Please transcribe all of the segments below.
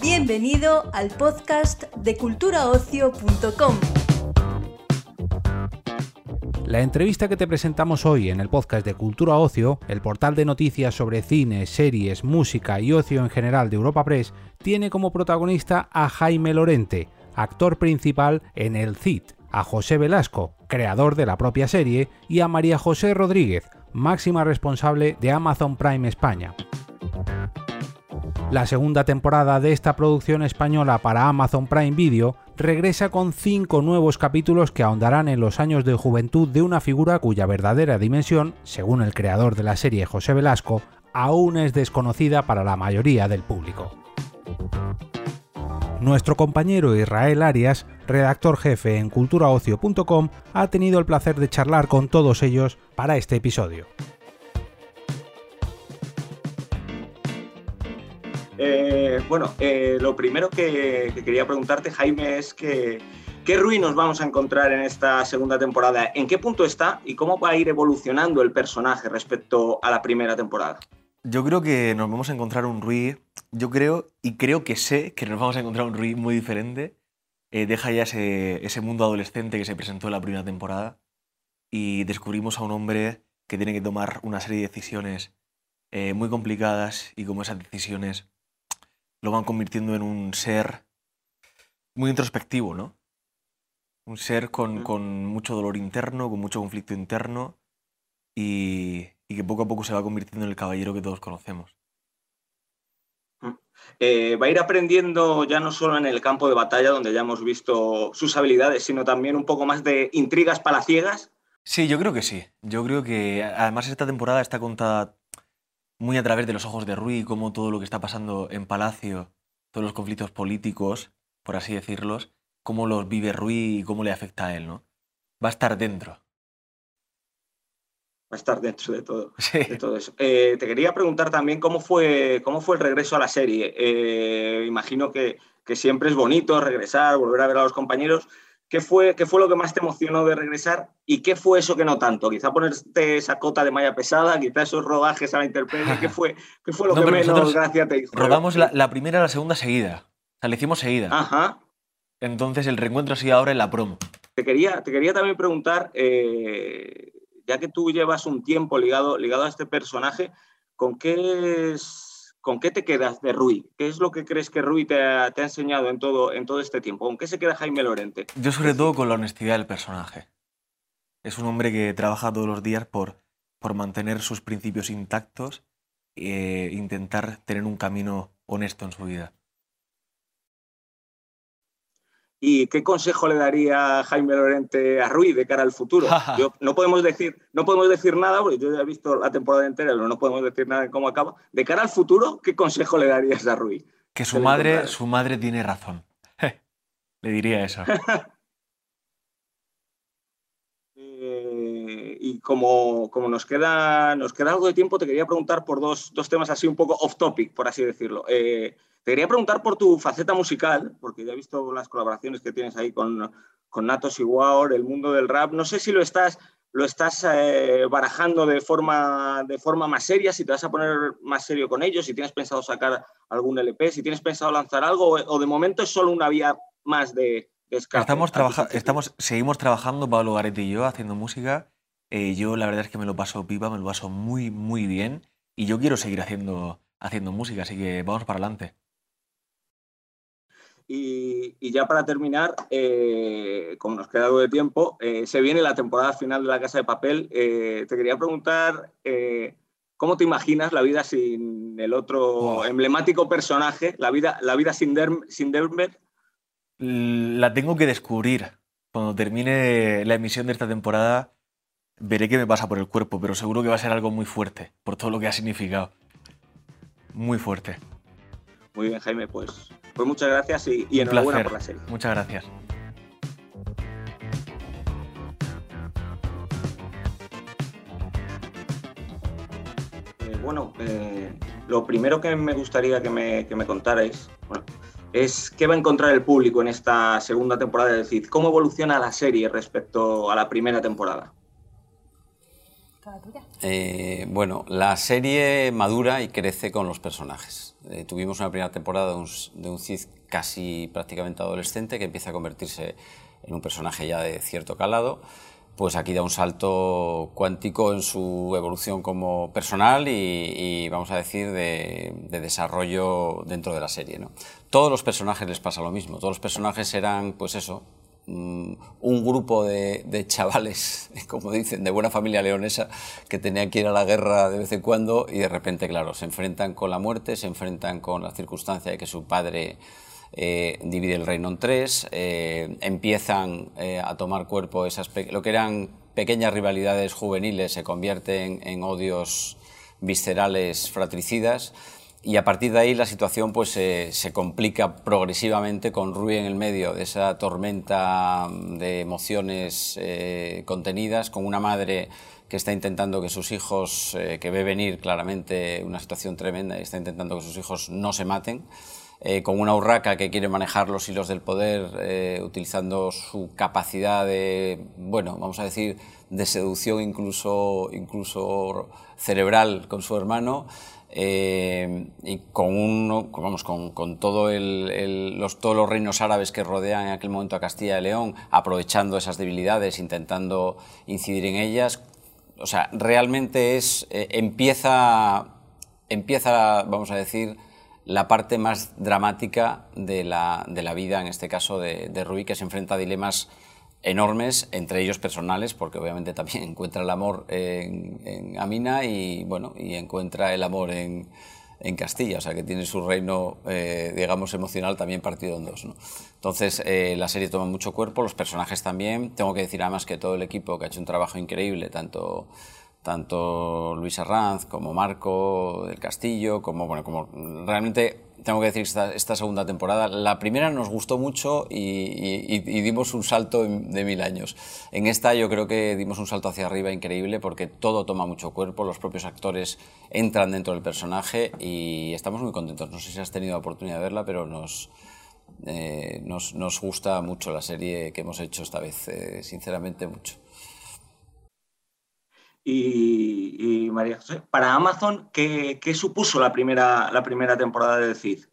Bienvenido al podcast de culturaocio.com. La entrevista que te presentamos hoy en el podcast de Cultura Ocio, el portal de noticias sobre cine, series, música y ocio en general de Europa Press, tiene como protagonista a Jaime Lorente, actor principal en El Cid, a José Velasco, creador de la propia serie, y a María José Rodríguez, máxima responsable de Amazon Prime España. La segunda temporada de esta producción española para Amazon Prime Video regresa con cinco nuevos capítulos que ahondarán en los años de juventud de una figura cuya verdadera dimensión, según el creador de la serie José Velasco, aún es desconocida para la mayoría del público. Nuestro compañero Israel Arias, redactor jefe en culturaocio.com, ha tenido el placer de charlar con todos ellos para este episodio. Eh, bueno, eh, lo primero que, quería preguntarte, Jaime, es que, ¿qué ruinos vamos a encontrar en esta segunda temporada? ¿En qué punto está y cómo va a ir evolucionando el personaje respecto a la primera temporada? Yo creo que nos vamos a encontrar un Rui, yo creo y creo que sé que nos vamos a encontrar un Rui muy diferente. Eh, deja ya ese, ese mundo adolescente que se presentó en la primera temporada y descubrimos a un hombre que tiene que tomar una serie de decisiones muy complicadas y como esas decisiones lo van convirtiendo en un ser muy introspectivo, ¿no? Un ser con, mucho dolor interno, con mucho conflicto interno y, que poco a poco se va convirtiendo en el caballero que todos conocemos. Eh, va a ir aprendiendo ya no solo en el campo de batalla, donde ya hemos visto sus habilidades, sino también un poco más de intrigas palaciegas. Sí, yo creo que sí. Yo creo que además esta temporada está contada muy a través de los ojos de Rui, como todo lo que está pasando en Palacio, todos los conflictos políticos, por así decirlos, cómo los vive Rui y cómo le afecta a él, ¿no? Va a estar dentro. A estar dentro de todo, de todo eso. Eh, te quería preguntar también cómo fue, cómo fue el regreso a la serie. Eh, imagino que, que siempre es bonito regresar, volver a ver a los compañeros, ¿Qué fue, ¿Qué fue lo que más te emocionó de regresar y qué fue eso que no tanto? Quizá ponerte esa cota de malla pesada, quizá esos rodajes a la intemperie, ¿qué fue, qué fue lo que menos gracia te hizo? Rodamos la, primera y la segunda seguida, o sea, le hicimos seguida. Ajá. Entonces el reencuentro ha sido ahora en la promo. Te quería, te quería también preguntar, eh, ya que tú llevas un tiempo ligado, ligado a este personaje, ¿con qué es ¿Con qué te quedas de Rui? ¿Qué es lo que crees que Rui te ha, enseñado en todo, en todo este tiempo? ¿Con qué se queda Jaime Lorente? Yo sobre todo con la honestidad del personaje. Es un hombre que trabaja todos los días por, por mantener sus principios intactos e intentar tener un camino honesto en su vida. ¿Y qué consejo le daría Jaime Lorente a Rui de cara al futuro? no, podemos decir, no podemos decir nada, porque yo ya he visto la temporada entera, pero no podemos decir nada de cómo acaba. De cara al futuro, ¿qué consejo le darías a Rui? Que su madre, su madre tiene razón. le diría eso. Eh, y como, como, nos, queda, nos queda algo de tiempo, te quería preguntar por dos, dos temas así un poco off topic, por así decirlo. Eh, te quería preguntar por tu faceta musical, porque ya he visto las colaboraciones que tienes ahí con, con Natos y War, el mundo del rap. No sé si lo estás, lo estás eh, barajando de forma, de forma más seria, si te vas a poner más serio con ellos, si tienes pensado sacar algún LP, si tienes pensado lanzar algo, o, de momento es solo una vía más de, escape. Estamos, estamos seguimos trabajando, Pablo Garetti y yo, haciendo música. Eh, yo la verdad es que me lo paso pipa, me lo paso muy, muy bien. Y yo quiero seguir haciendo, haciendo música, así que vamos para adelante. Y, ya para terminar, eh, como nos queda algo de tiempo, eh, se viene la temporada final de La Casa de Papel. Eh, te quería preguntar cómo te imaginas la vida sin el otro emblemático personaje, la vida, la vida sin, sin Dermer. La tengo que descubrir. Cuando termine la emisión de esta temporada, veré qué me pasa por el cuerpo, pero seguro que va a ser algo muy fuerte, por todo lo que ha significado. Muy fuerte. Muy bien, Jaime, pues pues muchas gracias y, enhorabuena por la serie. Muchas gracias. Eh, bueno, eh, lo primero que me gustaría que me, que me contarais es qué va a encontrar el público en esta segunda temporada de CID. ¿Cómo evoluciona la serie respecto a la primera temporada? Eh, bueno, la serie madura y crece con los personajes. Eh, tuvimos una primera temporada de un, de Cid casi prácticamente adolescente que empieza a convertirse en un personaje ya de cierto calado pues aquí da un salto cuántico en su evolución como personal y, vamos a decir de, desarrollo dentro de la serie. ¿no? Todos los personajes les pasa lo mismo, todos los personajes eran pues eso, un grupo de, de, chavales, como dicen, de buena familia leonesa, que tenían que ir a la guerra de vez en cuando y de repente, claro, se enfrentan con la muerte, se enfrentan con la circunstancia de que su padre eh, divide el reino en tres, eh, empiezan eh, a tomar cuerpo esas lo que eran pequeñas rivalidades juveniles se convierten en odios viscerales fratricidas y a partir de ahí la situación pues se complica progresivamente con Rui en el medio de esa tormenta de emociones contenidas, con una madre que está intentando que sus hijos, que ve venir claramente una situación tremenda y está intentando que sus hijos no se maten. Eh, con una urraca que quiere manejar los hilos del poder eh, utilizando su capacidad de, bueno, vamos a decir, de seducción incluso, incluso cerebral con su hermano. Eh, y con, uno, vamos, con, con todo el, los, todos los reinos árabes que rodean en aquel momento a Castilla y León, aprovechando esas debilidades, intentando incidir en ellas. O sea, realmente es, empieza, empieza, vamos a decir, la parte más dramática de la, de la vida, en este caso de, de, Rui, que se enfrenta a dilemas enormes, entre ellos personales, porque obviamente también encuentra el amor en, Amina y, bueno, y encuentra el amor en, en Castilla, o sea que tiene su reino, eh, digamos, emocional también partido en dos. Entonces, eh, la serie toma mucho cuerpo, los personajes también. Tengo que decir además que todo el equipo que ha hecho un trabajo increíble, tanto tanto Luis Arranz como Marco del Castillo, como, bueno, como realmente tengo que decir esta, esta segunda temporada, la primera nos gustó mucho y, dimos un salto de mil años. En esta yo creo que dimos un salto hacia arriba increíble porque todo toma mucho cuerpo, los propios actores entran dentro del personaje y estamos muy contentos. No sé si has tenido la oportunidad de verla, pero nos, eh, nos, nos, gusta mucho la serie que hemos hecho esta vez, eh, sinceramente mucho. Y, María José, para Amazon, ¿qué, supuso la primera, la primera temporada de Cid?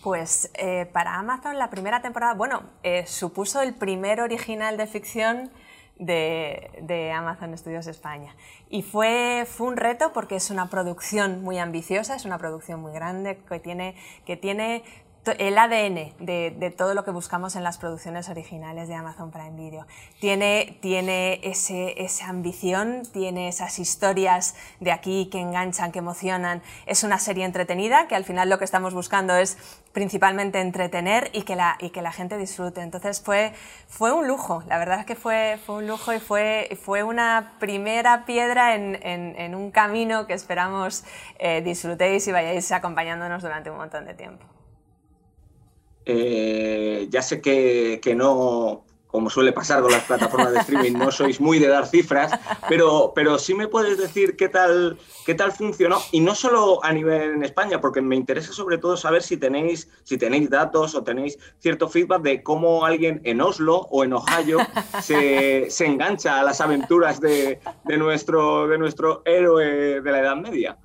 Pues eh, para Amazon la primera temporada, bueno, eh, supuso el primer original de ficción de, Amazon Studios España. Y fue, fue un reto porque es una producción muy ambiciosa, es una producción muy grande que tiene, que tiene el ADN de, todo lo que buscamos en las producciones originales de Amazon Prime Video. Tiene, tiene ese, esa ambición, tiene esas historias de aquí que enganchan, que emocionan. Es una serie entretenida que al final lo que estamos buscando es principalmente entretener y que la, y que la gente disfrute. Entonces fue, fue un lujo, la verdad es que fue, fue un lujo y fue, fue una primera piedra en, en, un camino que esperamos eh, disfrutéis y vayáis acompañándonos durante un montón de tiempo. Eh, ya sé que, que, no, como suele pasar con las plataformas de streaming, no sois muy de dar cifras, pero, pero sí me puedes decir qué tal, qué tal funcionó, y no solo a nivel en España, porque me interesa sobre todo saber si tenéis, si tenéis datos o tenéis cierto feedback de cómo alguien en Oslo o en Ohio se, se engancha a las aventuras de, de, nuestro, de nuestro héroe de la Edad Media.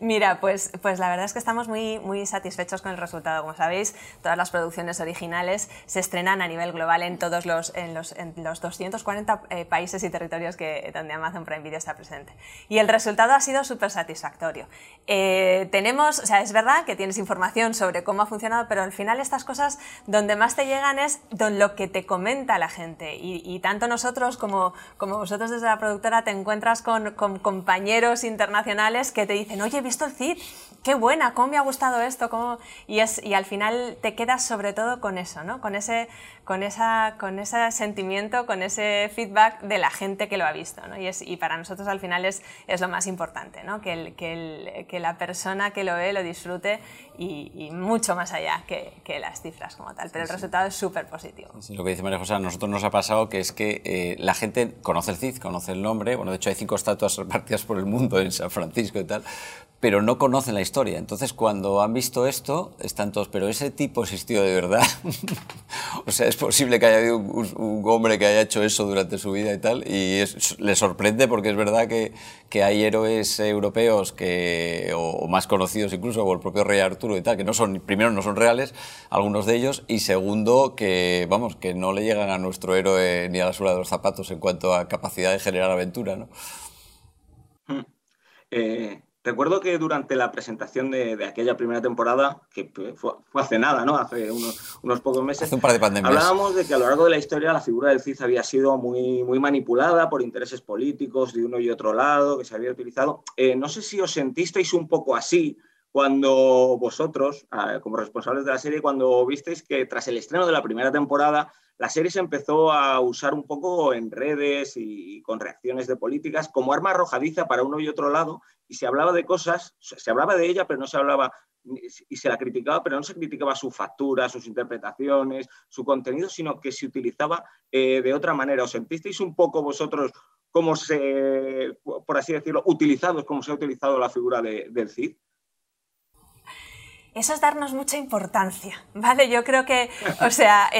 Mira, pues, pues la verdad es que estamos muy, muy satisfechos con el resultado. Como sabéis, todas las producciones originales se estrenan a nivel global en todos los, en los, en los 240 eh, países y territorios que, donde Amazon Prime Video está presente. Y el resultado ha sido súper satisfactorio. Eh, tenemos, o sea, es verdad que tienes información sobre cómo ha funcionado, pero al final estas cosas donde más te llegan es don lo que te comenta la gente. Y, tanto nosotros como, como vosotros desde la productora te encuentras con, con compañeros internacionales que te dicen, oye, visto el CID, qué buena, cómo me ha gustado esto, cómo... Y, es, y al final te quedas sobre todo con eso, ¿no? con, ese, con, esa, con ese sentimiento, con ese feedback de la gente que lo ha visto. ¿no? Y, es, y para nosotros al final es, es lo más importante, ¿no? que, el, que, el, que la persona que lo ve lo disfrute y, mucho más allá que, que, las cifras como tal. Pero el resultado es súper positivo. lo que dice María José, a nosotros nos ha pasado que es que eh, la gente conoce el CID, conoce el nombre, bueno, de hecho hay cinco estatuas repartidas por el mundo en San Francisco y tal, pero no conocen la historia. Entonces, cuando han visto esto, están todos, pero ese tipo existió de verdad. o sea, es posible que haya habido un, hombre que haya hecho eso durante su vida y tal, y le sorprende porque es verdad que, que hay héroes europeos que, o, más conocidos incluso, como el propio rey Arturo y tal, que no son, primero no son reales, algunos de ellos, y segundo, que, vamos, que no le llegan a nuestro héroe ni a la suela de los zapatos en cuanto a capacidad de generar aventura, ¿no? Hmm. Eh, Recuerdo que durante la presentación de, aquella primera temporada, que fue, hace nada, ¿no? Hace unos, pocos meses. un par de pandemias. Hablábamos de que a lo largo de la historia la figura del CID había sido muy, muy manipulada por intereses políticos de uno y otro lado, que se había utilizado. Eh, no sé si os sentisteis un poco así cuando vosotros, como responsables de la serie, cuando visteis que tras el estreno de la primera temporada, la serie se empezó a usar un poco en redes y con reacciones de políticas como arma arrojadiza para uno y otro lado, y se hablaba de cosas, se hablaba de ella, pero no se hablaba, y se la criticaba, pero no se criticaba su factura, sus interpretaciones, su contenido, sino que se utilizaba eh, de otra manera. ¿Os sentisteis un poco vosotros como se, por así decirlo, utilizados, como se ha utilizado la figura del CID? Eso es darnos mucha importancia, ¿vale? Yo creo que, o sea,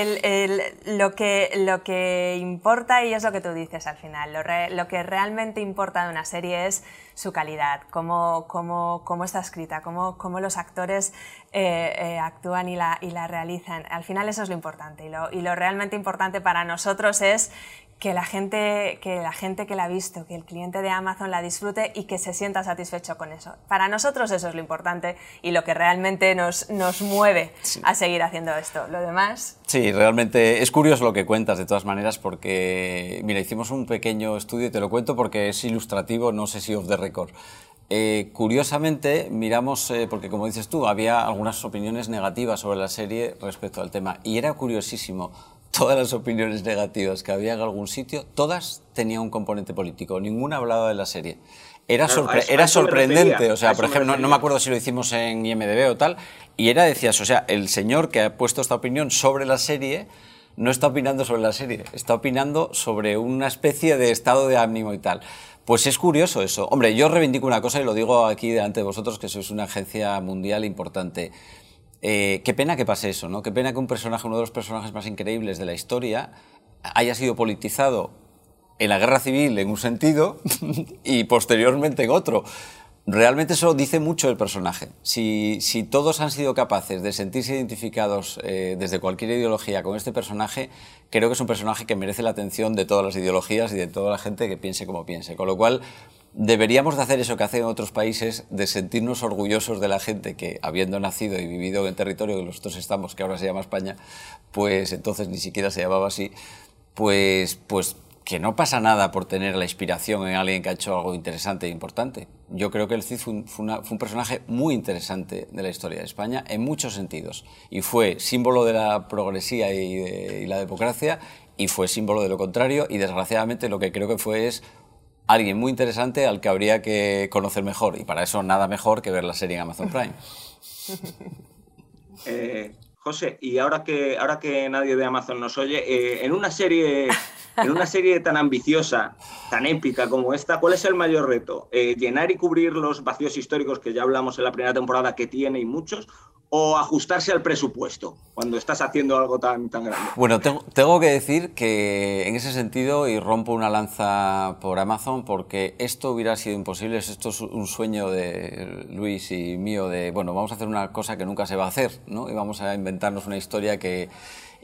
lo, que, lo que importa, y es lo que tú dices al final, lo, que realmente importa de una serie es su calidad, cómo, cómo, cómo está escrita, cómo, cómo los actores eh, eh, actúan y la, y la, realizan. Al final eso es lo importante, y lo, y lo realmente importante para nosotros es que la gente que la gente que la ha visto, que el cliente de Amazon la disfrute y que se sienta satisfecho con eso. Para nosotros eso es lo importante y lo que realmente nos, nos mueve a seguir haciendo esto. Lo demás. Sí, realmente es curioso lo que cuentas de todas maneras porque, mira, hicimos un pequeño estudio y te lo cuento porque es ilustrativo, no sé si off the record. Eh, curiosamente, miramos, eh, porque como dices tú, había algunas opiniones negativas sobre la serie respecto al tema, y era curiosísimo todas las opiniones negativas que había en algún sitio, todas tenían un componente político, ninguna hablaba de la serie. Era, era sorprendente, o sea, por ejemplo, no, me acuerdo si lo hicimos en IMDB o tal, y era, decías, o sea, el señor que ha puesto esta opinión sobre la serie no está opinando sobre la serie, está opinando sobre una especie de estado de ánimo y tal. Pues es curioso eso. Hombre, yo reivindico una cosa y lo digo aquí delante de vosotros, que sois una agencia mundial importante. Eh, qué pena que pase eso, ¿no? Qué pena que un personaje, uno de los personajes más increíbles de la historia, haya sido politizado en la guerra civil en un sentido y posteriormente en otro. Realmente eso dice mucho el personaje. Si, todos han sido capaces de sentirse identificados eh, desde cualquier ideología con este personaje, creo que es un personaje que merece la atención de todas las ideologías y de toda la gente que piense como piense. Con lo cual, deberíamos de hacer eso que hacen otros países, de sentirnos orgullosos de la gente que, habiendo nacido y vivido en territorio que nosotros estamos, que ahora se llama España, pues entonces ni siquiera se llamaba así, pues, pues que no pasa nada por tener la inspiración en alguien que ha hecho algo interesante e importante. Yo creo que el Cid fue un, personaje muy interesante de la historia de España en muchos sentidos y fue símbolo de la progresía y, y la democracia y fue símbolo de lo contrario y desgraciadamente lo que creo que fue es alguien muy interesante al que habría que conocer mejor. Y para eso nada mejor que ver la serie en Amazon Prime. Eh, José, y ahora que, ahora que nadie de Amazon nos oye, eh, en, una serie, en una serie tan ambiciosa, tan épica como esta, ¿cuál es el mayor reto? Eh, ¿Llenar y cubrir los vacíos históricos que ya hablamos en la primera temporada que tiene y muchos? O ajustarse al presupuesto cuando estás haciendo algo tan, tan grande? Bueno, tengo, que decir que en ese sentido, y rompo una lanza por Amazon, porque esto hubiera sido imposible, esto es un sueño de Luis y mío de, bueno, vamos a hacer una cosa que nunca se va a hacer, ¿no? Y vamos a inventarnos una historia que...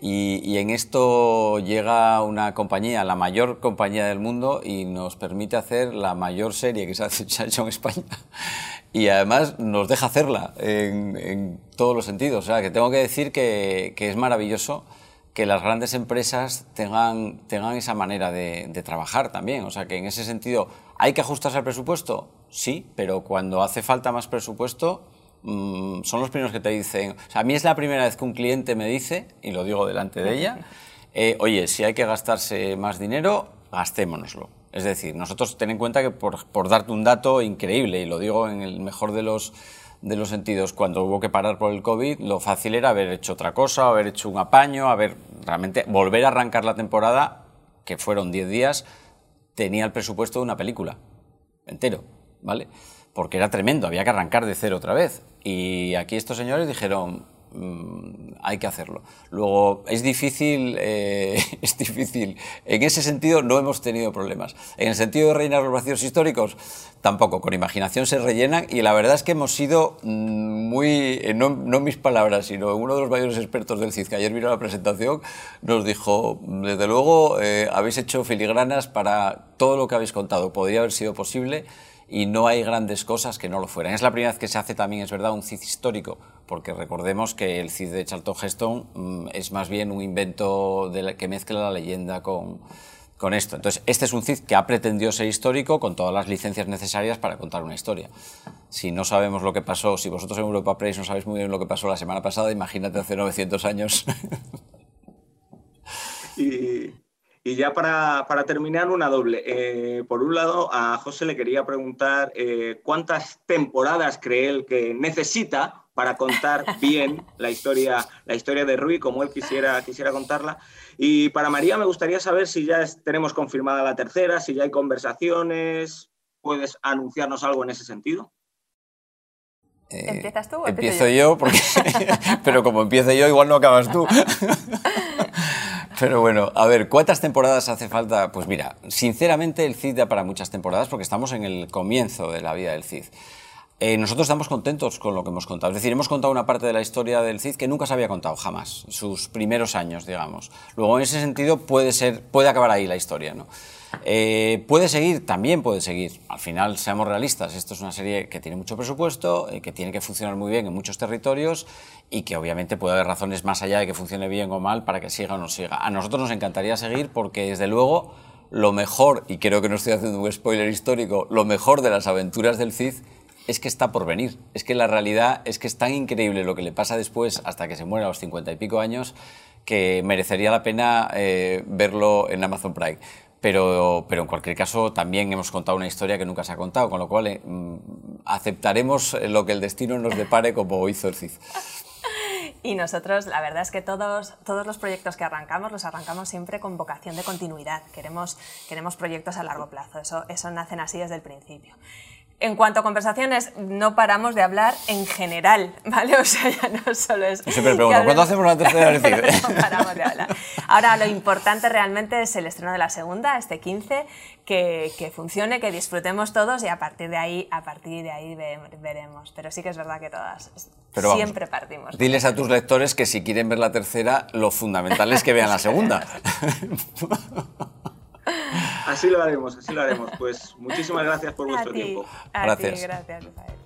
Y, en esto llega una compañía, la mayor compañía del mundo, y nos permite hacer la mayor serie que se ha hecho en España y además nos deja hacerla en, todos los sentidos. O sea, que tengo que decir que, es maravilloso que las grandes empresas tengan, tengan esa manera de, trabajar también. O sea, que en ese sentido, ¿hay que ajustarse al presupuesto? Sí, pero cuando hace falta más presupuesto, mm, son los primeros que te dicen. O sea, a mí es la primera vez que un cliente me dice, y lo digo delante de ella, eh, oye, si hay que gastarse más dinero, gastémonoslo. Es decir, nosotros ten en cuenta que por, darte un dato increíble, y lo digo en el mejor de los, de los sentidos, cuando hubo que parar por el COVID, lo fácil era haber hecho otra cosa, haber hecho un apaño, haber realmente volver a arrancar la temporada, que fueron 10 días, tenía el presupuesto de una película entero, ¿vale? Porque era tremendo, había que arrancar de cero otra vez. Y aquí estos señores dijeron, mm, hay que hacerlo. Luego, es difícil, eh, es difícil. En ese sentido no hemos tenido problemas. En el sentido de rellenar los vacíos históricos, tampoco. Con imaginación se rellenan y la verdad es que hemos sido mm, muy, eh, no, no mis palabras, sino uno de los mayores expertos del CID que ayer vino a la presentación, nos dijo, desde luego, eh, habéis hecho filigranas para todo lo que habéis contado. Podría haber sido posible y no hay grandes cosas que no lo fueran. Es la primera vez que se hace también, es verdad, un CID histórico, porque recordemos que el CID de Charlton Heston mm, es más bien un invento de que mezcla la leyenda con, con esto. Entonces, este es un CID que ha pretendido ser histórico con todas las licencias necesarias para contar una historia. Si no sabemos lo que pasó, si vosotros en Europa Press no sabéis muy bien lo que pasó la semana pasada, imagínate hace 900 años. y, y ya para, terminar, una doble. Eh, por un lado, a José le quería preguntar eh, cuántas temporadas cree él que necesita para contar bien la historia, la historia de Rui, como él quisiera, quisiera contarla. Y para María me gustaría saber si ya tenemos confirmada la tercera, si ya hay conversaciones. ¿Puedes anunciarnos algo en ese sentido? Eh, ¿Empiezas tú? O empiezo yo, porque, pero como empiezo yo, igual no acabas tú. Pero bueno, a ver, ¿cuántas temporadas hace falta? Pues mira, sinceramente el CID da para muchas temporadas porque estamos en el comienzo de la vida del CID. Eh, nosotros estamos contentos con lo que hemos contado. Es decir, hemos contado una parte de la historia del CID que nunca se había contado jamás, sus primeros años, digamos. Luego, en ese sentido, puede, ser, puede acabar ahí la historia, ¿no? Eh, ¿Puede seguir? También puede seguir. Al final, seamos realistas, esto es una serie que tiene mucho presupuesto, eh, que tiene que funcionar muy bien en muchos territorios y que obviamente puede haber razones más allá de que funcione bien o mal para que siga o no siga. A nosotros nos encantaría seguir porque, desde luego, lo mejor, y creo que no estoy haciendo un spoiler histórico, lo mejor de las aventuras del Cid es que está por venir. Es que la realidad es que es tan increíble lo que le pasa después hasta que se muere a los cincuenta y pico años que merecería la pena eh, verlo en Amazon Prime. Pero, pero, en cualquier caso también hemos contado una historia que nunca se ha contado, con lo cual eh, mm, aceptaremos lo que el destino nos depare como hizo el CID. Y nosotros, la verdad es que todos, todos los proyectos que arrancamos los arrancamos siempre con vocación de continuidad. Queremos, queremos proyectos a largo plazo, eso, eso nacen así desde el principio. En cuanto a conversaciones, no paramos de hablar en general, ¿vale? O sea, ya no solo es... Yo siempre pregunto, ¿cuándo hacemos la tercera vez? no paramos de hablar. Ahora, lo importante realmente es el estreno de la segunda, este 15, que, que funcione, que disfrutemos todos y a partir de ahí, a partir de ahí veremos. Pero sí que es verdad que todas, siempre partimos. Diles a tus lectores que si quieren ver la tercera, lo fundamental es que vean la segunda. Así lo haremos, así lo haremos. Pues muchísimas gracias por vuestro tiempo. gracias. gracias, Chao.